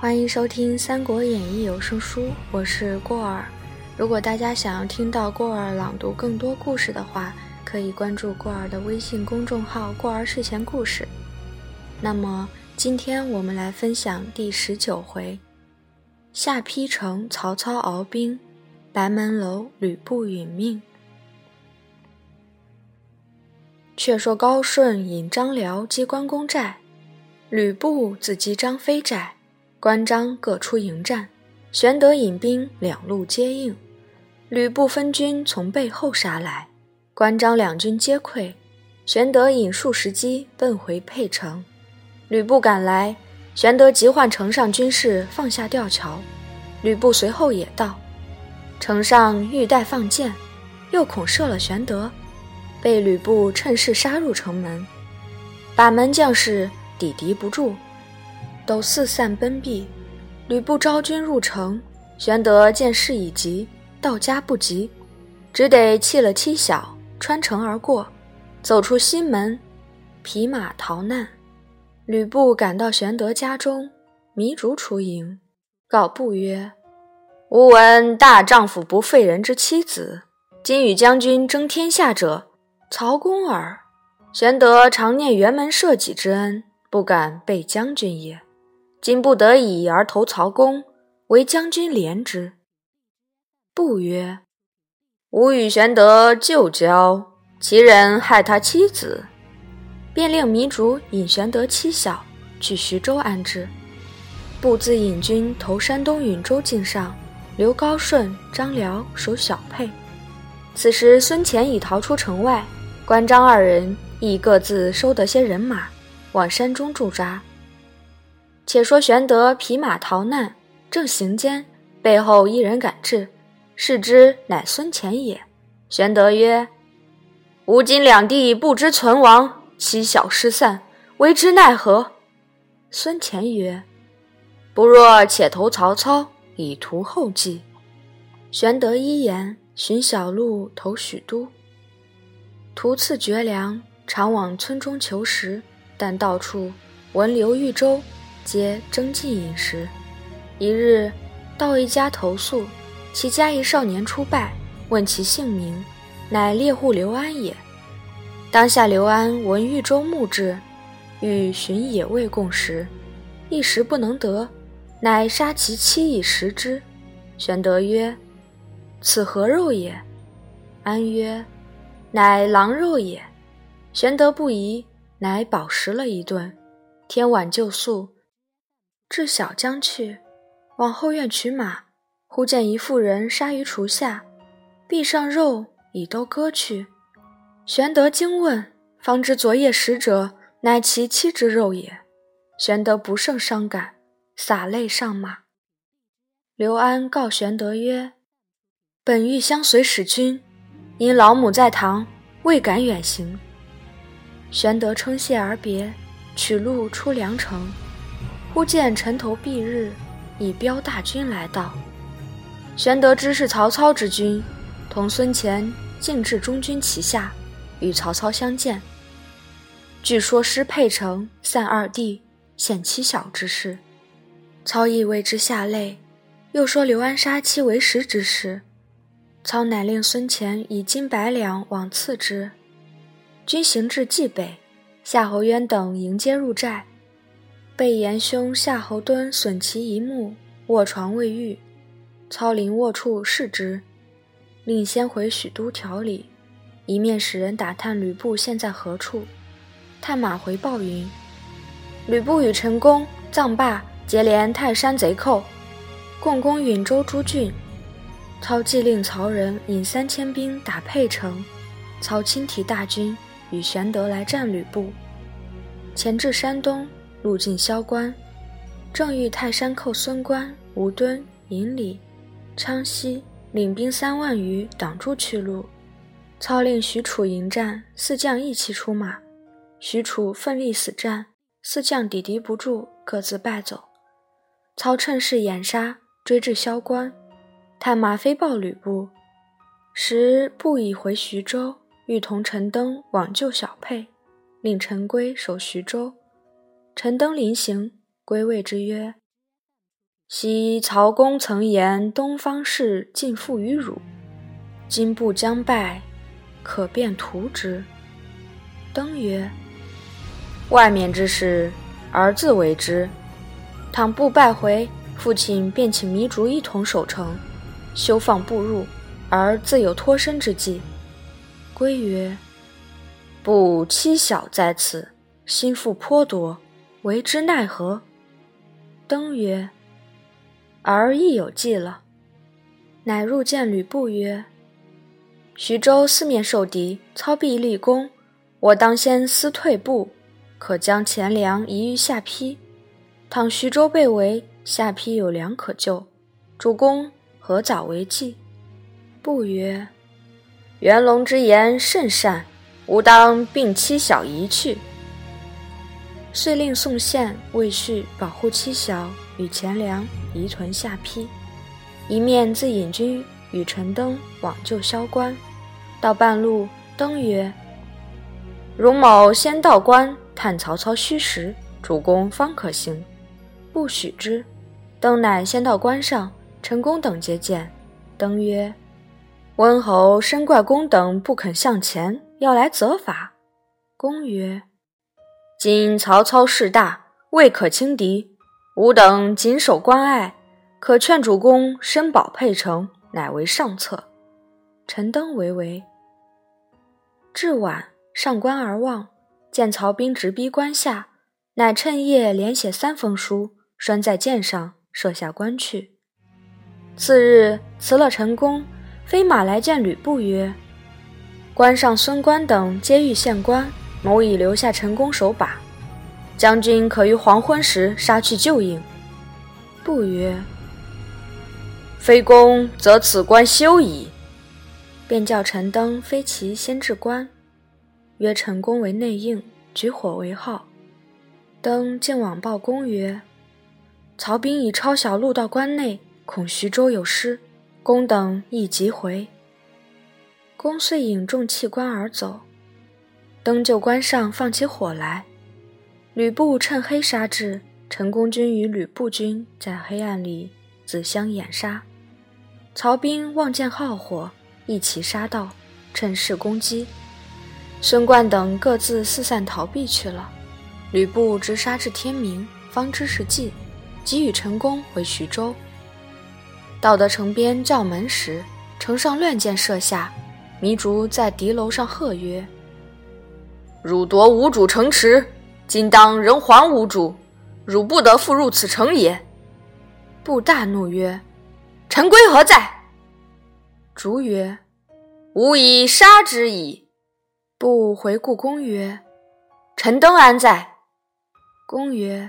欢迎收听《三国演义》有声书，我是过儿。如果大家想要听到过儿朗读更多故事的话，可以关注过儿的微信公众号“过儿睡前故事”。那么，今天我们来分享第十九回：下邳城，曹操鏖兵；白门楼，吕布殒命。却说高顺引张辽击关公寨，吕布自击张飞寨，关张各出迎战。玄德引兵两路接应，吕布分军从背后杀来，关张两军皆溃。玄德引数十骑奔回沛城，吕布赶来，玄德急唤城上军士放下吊桥，吕布随后也到，城上欲待放箭，又恐射了玄德。被吕布趁势杀入城门，把门将士抵敌不住，都四散奔避。吕布招军入城，玄德见势已急，到家不及，只得弃了妻小，穿城而过，走出西门，匹马逃难。吕布赶到玄德家中，糜竺出迎，告布曰：“吾闻大丈夫不废人之妻子，今与将军争天下者。”曹公耳，玄德常念辕门射戟之恩，不敢背将军也。今不得已而投曹公，为将军怜之。不曰：“吾与玄德旧交，其人害他妻子，便令糜竺引玄德妻小去徐州安置。不自引军投山东允州境上，留高顺、张辽守小沛。此时孙乾已逃出城外。”关张二人亦各自收得些人马，往山中驻扎。且说玄德匹马逃难，正行间，背后一人赶至，视之乃孙乾也。玄德曰：“吾今两地不知存亡，妻小失散，为之奈何？”孙乾曰：“不若且投曹操，以图后计。”玄德依言，寻小路投许都。途次绝粮，常往村中求食，但到处闻刘豫州，皆争进饮食。一日，到一家投宿，其家一少年出拜，问其姓名，乃猎户刘安也。当下刘安闻豫州牧至，欲寻野味共食，一时不能得，乃杀其妻以食之。玄德曰：“此何肉也？”安曰：乃狼肉也，玄德不疑，乃饱食了一顿。天晚就宿，至小江去，往后院取马，忽见一妇人杀于厨下，壁上肉已都割去。玄德惊问，方知昨夜食者乃其妻之肉也。玄德不胜伤感，洒泪上马。刘安告玄德曰：“本欲相随使君。”因老母在堂，未敢远行。玄德称谢而别，取路出梁城。忽见城头蔽日，以彪大军来到。玄德知是曹操之军，同孙乾进至中军旗下，与曹操相见。据说失沛城，散二弟，显其小之事。操亦为之下泪，又说刘安杀妻为实之事。操乃令孙乾以金百两往赐之。军行至蓟北，夏侯渊等迎接入寨。被严兄夏侯惇损其一目，卧床未愈。操临卧处视之，令先回许都调理，一面使人打探吕布现在何处。探马回报云：吕布与陈宫、臧霸结连泰山贼寇，共攻允州诸郡。操既令曹仁引三千兵打沛城，操亲提大军与玄德来战吕布。前至山东，路进萧关，正遇泰山寇孙关、吴敦、尹礼、昌西领兵三万余挡住去路。操令许褚迎战，四将一齐出马。许褚奋力死战，四将抵敌不住，各自败走。操趁势掩杀，追至萧关。探马飞报吕布，时布已回徐州，欲同陈登往救小沛，令陈规守徐州。陈登临行，归谓之曰：“昔曹公曾言：“东方事尽付于汝，今部将败，可便图之。”登曰：“外面之事，儿自为之。倘不败回，父亲便请糜竺一同守城，休放步入，而自有脱身之计。”归曰：“部妻小在此，心腹颇多，为之奈何？”登曰。儿亦有计了，乃入见吕布曰：“徐州四面受敌，操必立功，我当先思退步，可将钱粮移于下邳。倘徐州被围，下邳有粮可救，主公何早为计？”布曰：“元龙之言甚善，吾当并妻小移去。”遂令宋宪、魏续保护妻小与钱粮。移屯下邳，一面自引军与陈登往救萧关。到半路，登曰：“汝某先到关探曹操虚实，主公方可行。”不许之。登乃先到关上，陈宫等接见。登曰：“温侯深怪公等不肯向前，要来责罚。”公曰：“今曹操势大，未可轻敌。”吾等谨守关隘，可劝主公申保沛城，乃为上策。陈登为为。至晚，上关而望，见曹兵直逼关下，乃趁夜连写三封书，拴在箭上，射下关去。次日辞了陈宫，飞马来见吕布，曰：“关上孙关等皆欲献关，某已留下陈宫守把。”将军可于黄昏时杀去救应。不曰：“非公，则此关休矣。”便叫陈登飞骑先至关，约陈宫为内应，举火为号。登见往报公曰：“曹兵已抄小路到关内，恐徐州有失，公等亦急回。”公遂引众弃关而走。灯就关上放起火来。吕布趁黑杀至，陈宫军与吕布军在黑暗里自相掩杀。曹兵望见浩火，一齐杀到，趁势攻击。孙贯等各自四散逃避去了。吕布直杀至天明，方知是计，即与陈宫回徐州。到得城边叫门时，城上乱箭射下。糜竺在敌楼上喝曰：“汝夺吾主城池！”今当仍还吾主，汝不得复入此城也。布大怒曰：“陈规何在？”竺曰：“吾已杀之矣。”布回故宫曰：“陈登安在？”公曰：“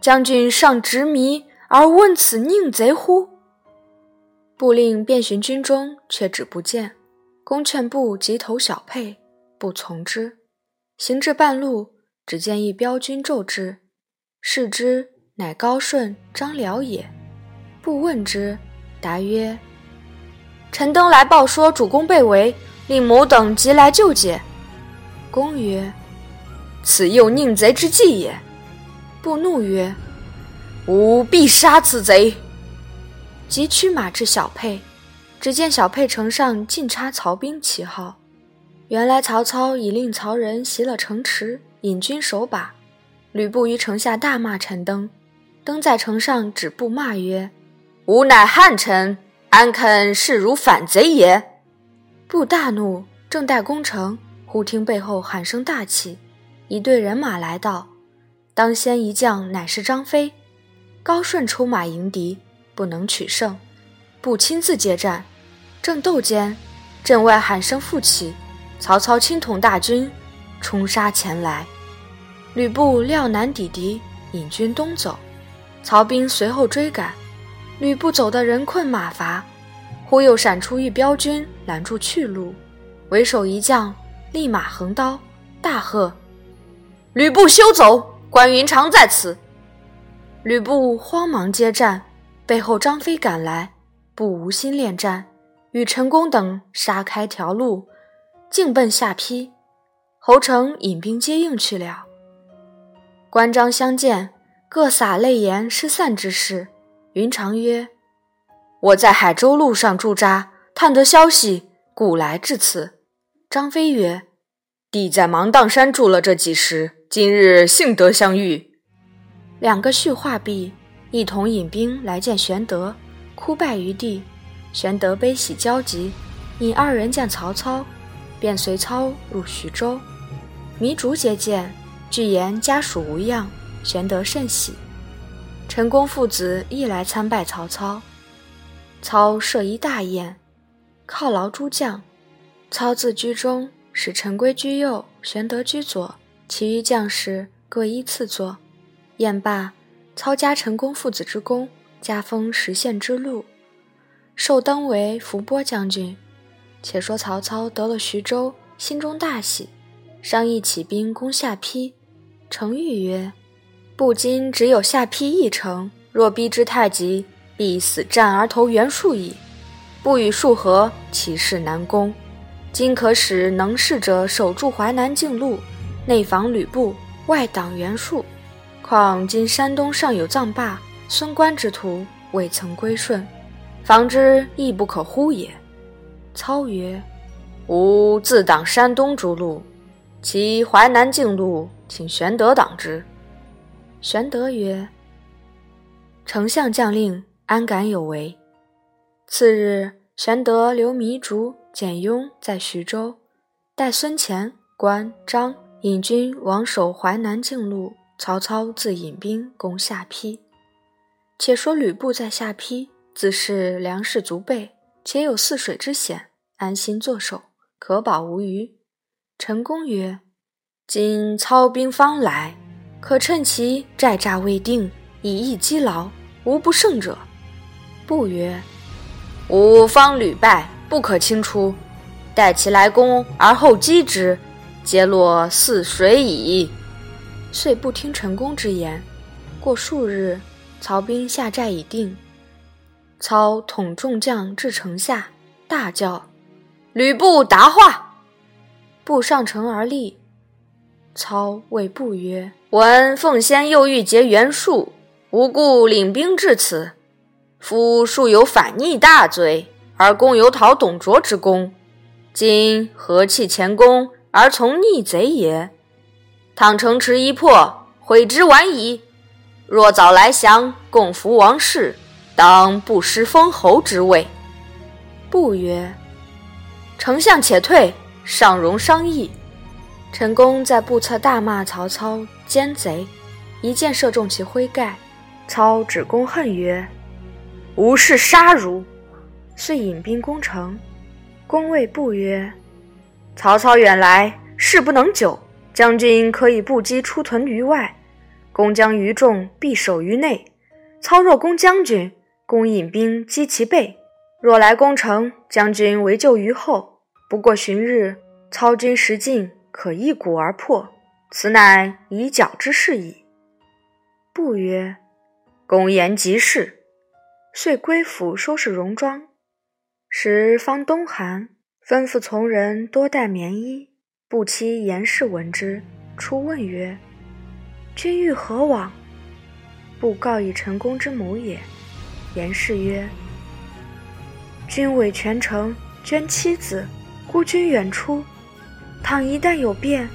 将军尚执迷而问此宁贼乎？”布令遍寻军中，却只不见。公劝布急投小沛，不从之。行至半路。只见一彪军骤至，视之，乃高顺、张辽也。不问之，答曰：“陈登来报说主公被围，令某等急来救解。”公曰：“此又宁贼之计也。”不怒曰：“吾必杀此贼！”即驱马至小沛，只见小沛城上尽插曹兵旗号。原来曹操已令曹仁袭了城池。引军守把，吕布于城下大骂陈登，登在城上止步骂曰：“吾乃汉臣，安肯视如反贼也？”布大怒，正待攻城，忽听背后喊声大起，一队人马来到，当先一将乃是张飞。高顺出马迎敌，不能取胜，布亲自接战。正斗间，阵外喊声复起，曹操亲统大军冲杀前来。吕布料难抵敌，引军东走，曹兵随后追赶。吕布走得人困马乏，忽又闪出一彪军拦住去路，为首一将立马横刀，大喝：“吕布休走！关云长在此！”吕布慌忙接战，背后张飞赶来，不无心恋战，与陈宫等杀开条路，径奔下邳。侯成引兵接应去了。关张相见，各洒泪言失散之事。云长曰：“我在海州路上驻扎，探得消息，故来至此。”张飞曰：“弟在芒砀山住了这几时，今日幸得相遇。”两个叙话毕，一同引兵来见玄德，哭拜于地。玄德悲喜交集，引二人见曹操，便随操入徐州。糜竺接见，具言家属无恙，玄德甚喜。陈宫父子亦来参拜曹操。操设一大宴，犒劳诸将。操自居中，使陈规居右，玄德居左，其余将士各依次坐。宴罢，操加陈宫父子之功，加封十县之禄。授登为伏波将军。且说曹操得了徐州，心中大喜，商议起兵攻下邳。程昱曰：“不今只有下邳一城，若逼之太急，必死战而投袁术矣。不与数合，其势难攻。今可使能事者守住淮南境路，内防吕布，外挡袁术。况今山东尚有臧霸、孙关之徒，未曾归顺。”防之亦不可忽也。操曰：“吾自挡山东诸路，其淮南境路，请玄德挡之。”玄德曰：“丞相将令，安敢有违？”次日，玄德留糜竺、简雍在徐州，待孙乾、关张引军往守淮南境路，曹操自引兵攻下邳。且说吕布在下邳。自是粮食足备，且有泗水之险，安心坐守，可保无虞。陈宫曰：“今操兵方来，可趁其寨栅未定，以逸击劳，无不胜者。”不曰：“吾方屡败，不可轻出，待其来攻而后击之，皆落泗水矣。”遂不听陈宫之言。过数日，曹兵下寨已定。操统众将至城下，大叫：“吕布答话！”布上城而立。操谓布曰：“闻奉先又欲结袁术，无故领兵至此。夫术有反逆大罪，而公有讨董卓之功。今何弃前功而从逆贼也？倘城池一破，悔之晚矣。若早来降，共扶王室。”当不失封侯之位。不曰：“丞相且退，尚容商议。”陈宫在部侧大骂曹操奸贼，一箭射中其盔盖。操指公恨曰：“吾是杀汝！”遂引兵攻城。公谓不曰：“曹操远来，势不能久。将军可以不击出屯于外，公将于众，必守于内。操若攻将军。”公引兵击其背，若来攻城，将军围救于后。不过旬日，操军食尽，可一鼓而破。此乃以剿之势矣。不曰：“公言极是。”遂归府收拾戎装。时方冬寒，吩咐从人多带棉衣。不期严氏闻之，出问曰：“君欲何往？”不告以成功之谋也。言氏曰：“君委全城，捐妻子，孤军远出，倘一旦有变，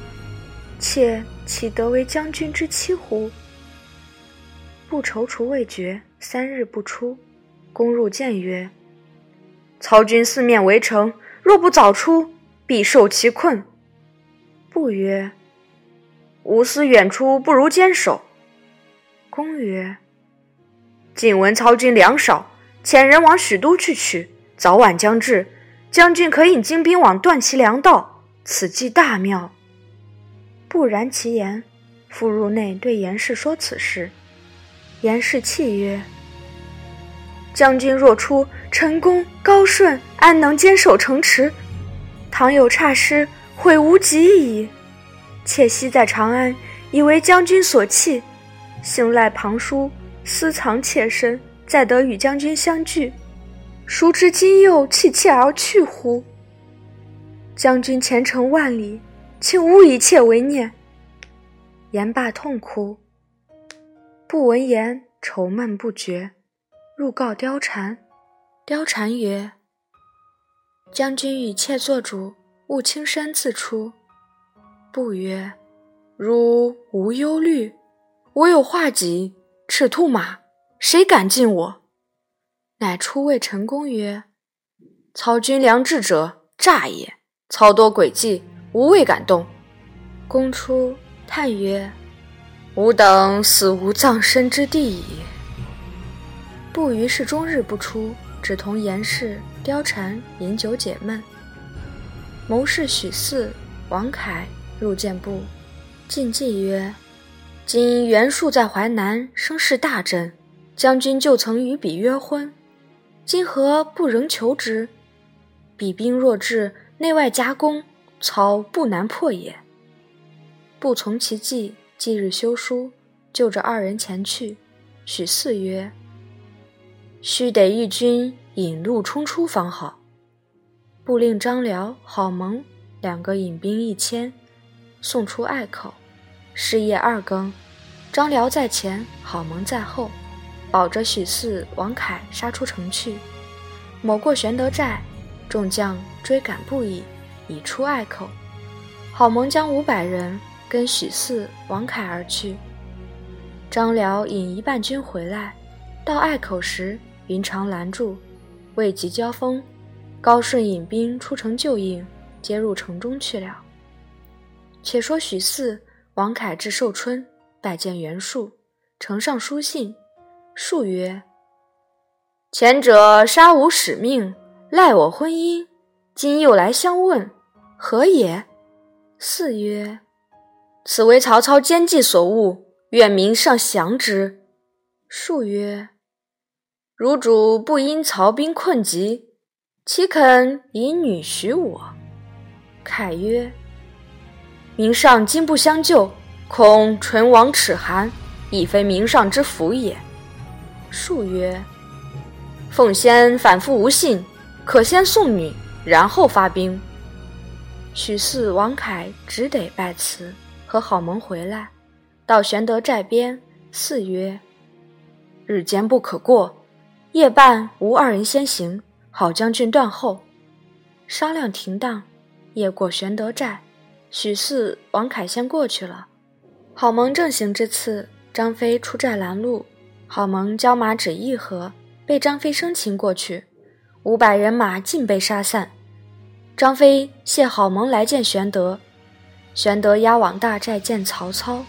妾岂得为将军之妻乎？”不踌躇未决，三日不出。公入见曰：“曹军四面围城，若不早出，必受其困。”不曰：“吾思远出不如坚守。”公曰。晋闻曹军粮少，遣人往许都去取，早晚将至。将军可引精兵往断其粮道，此计大妙。不然其言，复入内对严氏说此事。严氏泣曰：“将军若出，陈宫、高顺安能坚守城池？倘有差失，悔无及矣。妾昔在长安，以为将军所弃，幸赖庞叔。”私藏妾身，再得与将军相聚，孰知今又弃妾而去乎？将军前程万里，请勿以妾为念。言罢痛哭。不闻言，愁闷不绝。入告貂蝉。貂蝉曰：“将军与妾做主，勿轻身自出。”不曰：“汝无忧虑，我有画戟、赤兔马，谁敢近我？”乃出谓陈宫曰：“曹军良智者，诈也。操多诡计，无未敢动。”公出叹曰：“吾等死无葬身之地矣。”不于是终日不出，只同严氏、貂蝉饮酒解闷。谋士许嗣、王凯。入见布，进计曰：“今袁术在淮南，声势大振。将军就曾与彼约婚，今何不仍求之？彼兵若至，内外夹攻，操不难破也。”不从其计，即日修书，就着二人前去。许四曰：“须得一军引路冲出方好。”不令张辽、郝萌两个引兵一千。送出隘口，是夜二更，张辽在前，郝萌在后，保着许四、王凯杀出城去。某过玄德寨，众将追赶不已，已出隘口。郝萌将五百人跟许四、王凯而去。张辽引一半军回来，到隘口时，云长拦住，未及交锋，高顺引兵出城救应，接入城中去了。且说许四、王凯至寿春，拜见袁术，呈上书信。术曰：“前者杀吾使命，赖我婚姻，今又来相问，何也？”四曰：“此为曹操奸计所误，愿明上降之。”术曰：“汝主不因曹兵困急，岂肯以女许我？”凯曰。明上今不相救，恐唇亡齿寒，亦非明上之福也。术曰：“奉先反复无信，可先送女，然后发兵。”许四、王凯只得拜辞，和郝萌回来，到玄德寨边，四曰：“日间不可过，夜半吾二人先行，郝将军断后。”商量停当，夜过玄德寨。许四、王凯先过去了。郝萌正行之次，张飞出寨拦路。郝萌交马只一合，被张飞生擒过去。五百人马尽被杀散。张飞谢郝萌来见玄德。玄德押往大寨见曹操。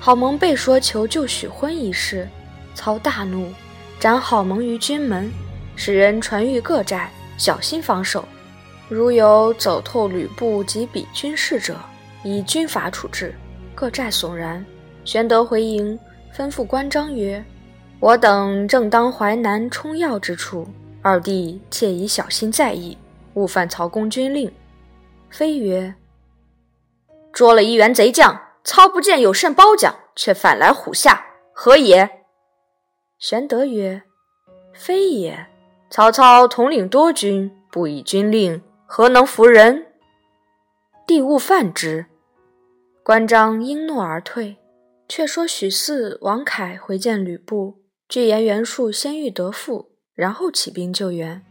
郝萌被说求救许婚一事，操大怒，斩郝萌于军门，使人传谕各寨，小心防守。如有走透吕布及彼军士者，以军法处置。各寨悚然。玄德回营，吩咐关张曰：“我等正当淮南冲要之处，二弟切宜小心在意，勿犯曹公军令。”飞曰：“捉了一员贼将，操不见有甚褒奖，却反来虎下，何也？”玄德曰：“非也。曹操统领多军，不以军令。”何能服人？帝勿犯之。关张应诺而退。却说许四、王凯回见吕布，具言袁术先欲得父，然后起兵救援。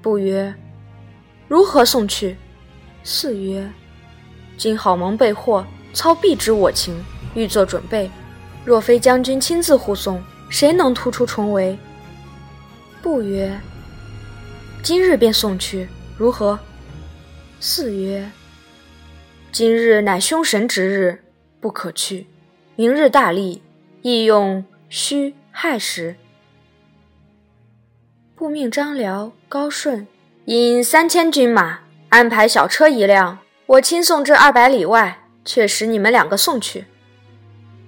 布曰：“如何送去？”四曰：“今郝萌被获，操必知我情，欲作准备。若非将军亲自护送，谁能突出重围？”不曰：“今日便送去，如何？”四曰：“今日乃凶神之日，不可去。明日大利，亦用戌亥时。不命张辽、高顺引三千军马，安排小车一辆，我亲送至二百里外，却使你们两个送去。”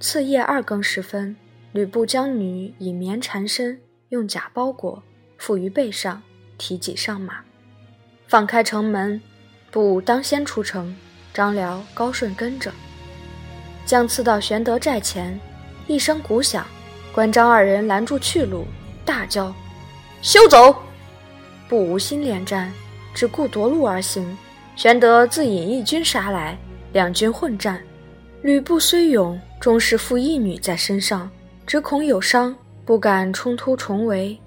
次夜二更时分，吕布将女以棉缠身，用甲包裹，附于背上，提戟上马，放开城门。不当先出城，张辽、高顺跟着，将刺到玄德寨前，一声鼓响，关张二人拦住去路，大叫：“休走！”不无心恋战，只顾夺路而行。玄德自引义军杀来，两军混战。吕布虽勇，终是负一女在身上，只恐有伤，不敢冲突重围。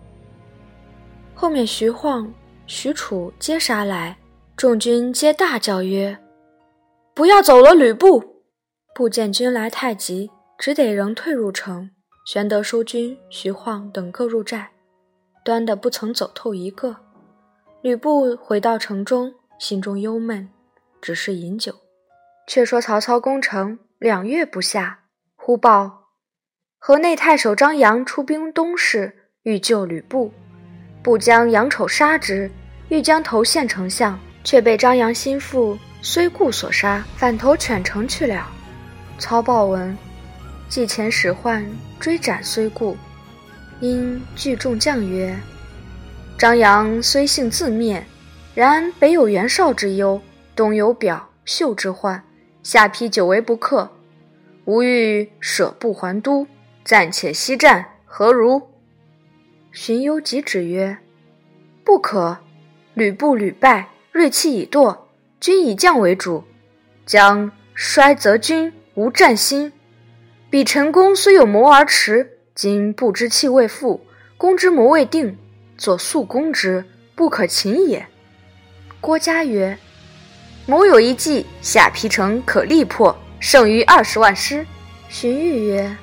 后面徐晃、许褚皆杀来，众军皆大叫曰：“不要走了！”吕布不见军来太急，只得仍退入城。玄德收军，徐晃等各入寨，端的不曾走透一个。吕布回到城中，心中忧闷，只是饮酒。却说曹操攻城两月不下，忽报河内太守张扬出兵东市，欲救吕布。不将杨丑杀之，欲将头献丞相，却被张扬心腹虽固所杀，反投犬城去了。操报闻，即遣使唤追斩虽固，因聚众将曰：“张扬虽性自灭，然北有袁绍之忧，东有表秀之患，下邳久为不克，吾欲舍部还都，暂且息战，何如？”荀攸即止曰：“不可！吕布屡败，锐气已堕，军以将为主，将衰则军无战心。彼陈宫虽有谋而迟，今不知气未复，攻之谋未定，左速攻之，不可擒也。”郭嘉曰：“谋有一计，下邳城可力破，胜于二十万师。”荀彧曰：“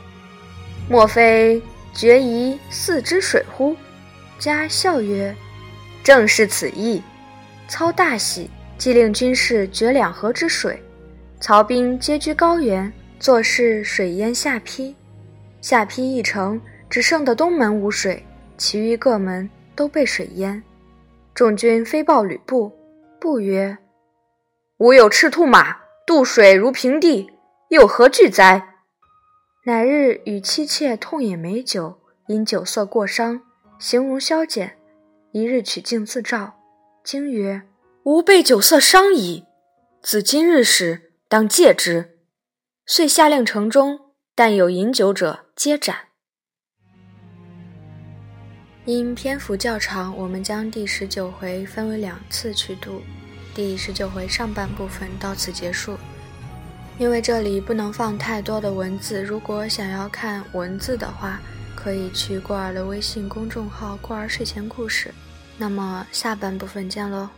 莫非？”决疑四之水乎？家笑曰：“正是此意。”操大喜，即令军士决两河之水。曹兵皆居高原，作事水淹下邳。下邳一城，只剩得东门无水，其余各门都被水淹。众军飞报吕布，布曰：“吾有赤兔马，渡水如平地，又何惧哉？”乃日与妻妾痛饮美酒，因酒色过伤，形容消减。一日取镜自照，惊曰：“吾被酒色伤矣！自今日始，当戒之。”遂下令城中，但有饮酒者，皆斩。因篇幅较长，我们将第十九回分为两次去读。第十九回上半部分到此结束。因为这里不能放太多的文字，如果想要看文字的话，可以去过儿的微信公众号“过儿睡前故事”。那么下半部分见喽。